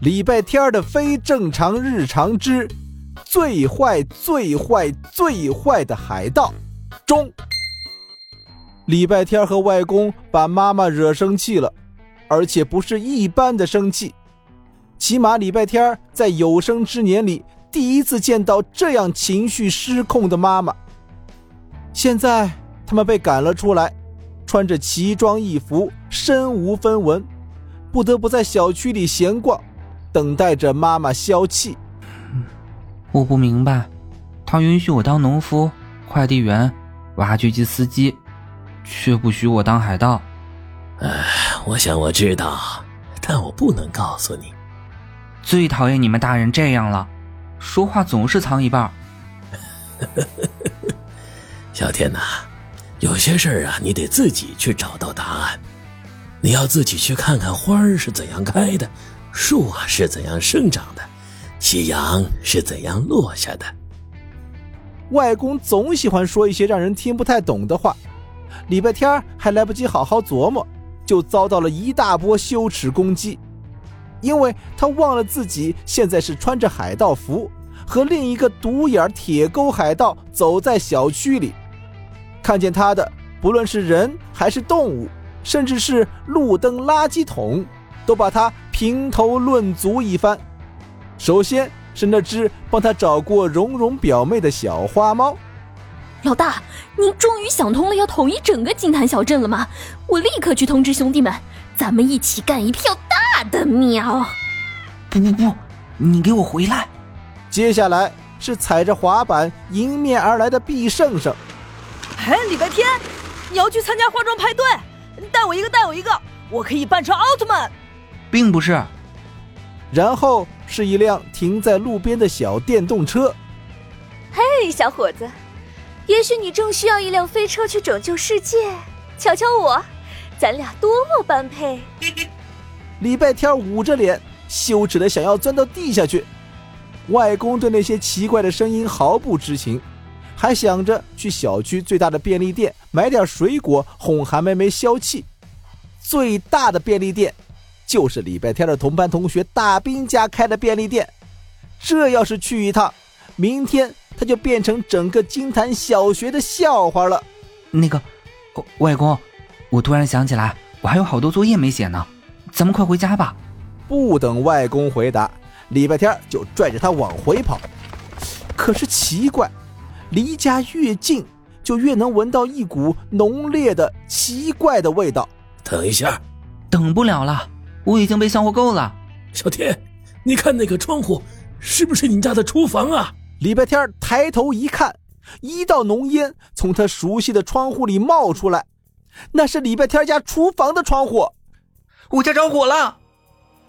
礼拜天的非正常日常之最坏、最坏、最坏的海盗中。礼拜天和外公把妈妈惹生气了，而且不是一般的生气。起码礼拜天在有生之年里第一次见到这样情绪失控的妈妈。现在他们被赶了出来，穿着奇装异服，身无分文，不得不在小区里闲逛，等待着妈妈消气。我不明白，他允许我当农夫、快递员、挖掘机司机，却不许我当海盗。唉，我想我知道，但我不能告诉你。最讨厌你们大人这样了，说话总是藏一半。小天呐，有些事儿啊，你得自己去找到答案。你要自己去看看花儿是怎样开的，树啊是怎样生长的，夕阳是怎样落下的。外公总喜欢说一些让人听不太懂的话，礼拜天还来不及好好琢磨，就遭到了一大波羞耻攻击。因为他忘了自己现在是穿着海盗服，和另一个独眼铁钩海盗走在小区里，看见他的不论是人还是动物，甚至是路灯、垃圾桶，都把他评头论足一番。首先是那只帮他找过蓉蓉表妹的小花猫。老大，您终于想通了，要统一整个金坛小镇了吗？我立刻去通知兄弟们，咱们一起干一票大的喵！不不不，你给我回来！接下来是踩着滑板迎面而来的毕胜胜。哎，礼拜天，你要去参加化妆派对？带我一个，带我一个，我可以扮成奥特曼。并不是。然后是一辆停在路边的小电动车。嘿，小伙子。也许你正需要一辆飞车去拯救世界，瞧瞧我，咱俩多么般配！礼拜天捂着脸，羞耻的想要钻到地下去。外公对那些奇怪的声音毫不知情，还想着去小区最大的便利店买点水果哄韩梅梅消气。最大的便利店，就是礼拜天的同班同学大兵家开的便利店。这要是去一趟，明天。他就变成整个金坛小学的笑话了。那个，外公，我突然想起来，我还有好多作业没写呢，咱们快回家吧。不等外公回答，礼拜天就拽着他往回跑。可是奇怪，离家越近，就越能闻到一股浓烈的奇怪的味道。等一下，等不了了，我已经被笑话够了。小天，你看那个窗户，是不是你家的厨房啊？礼拜天抬头一看，一道浓烟从他熟悉的窗户里冒出来，那是礼拜天家厨房的窗户。我家着火了！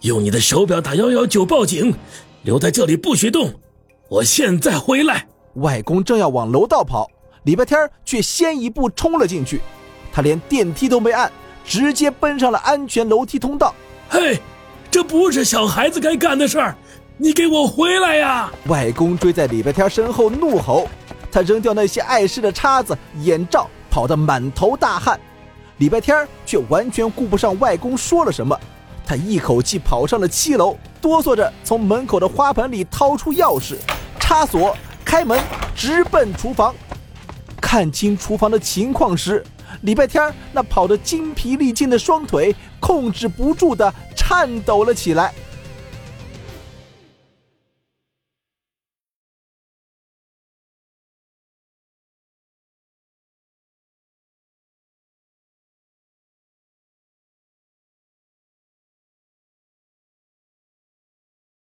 用你的手表打幺幺九报警，留在这里不许动！我现在回来。外公正要往楼道跑，礼拜天却先一步冲了进去，他连电梯都没按，直接奔上了安全楼梯通道。嘿，这不是小孩子该干的事儿！你给我回来呀！外公追在礼拜天身后怒吼，他扔掉那些碍事的叉子、眼罩，跑得满头大汗。礼拜天却完全顾不上外公说了什么，他一口气跑上了七楼，哆嗦着从门口的花盆里掏出钥匙，插锁开门，直奔厨房。看清厨房的情况时，礼拜天那跑得精疲力尽的双腿控制不住的颤抖了起来。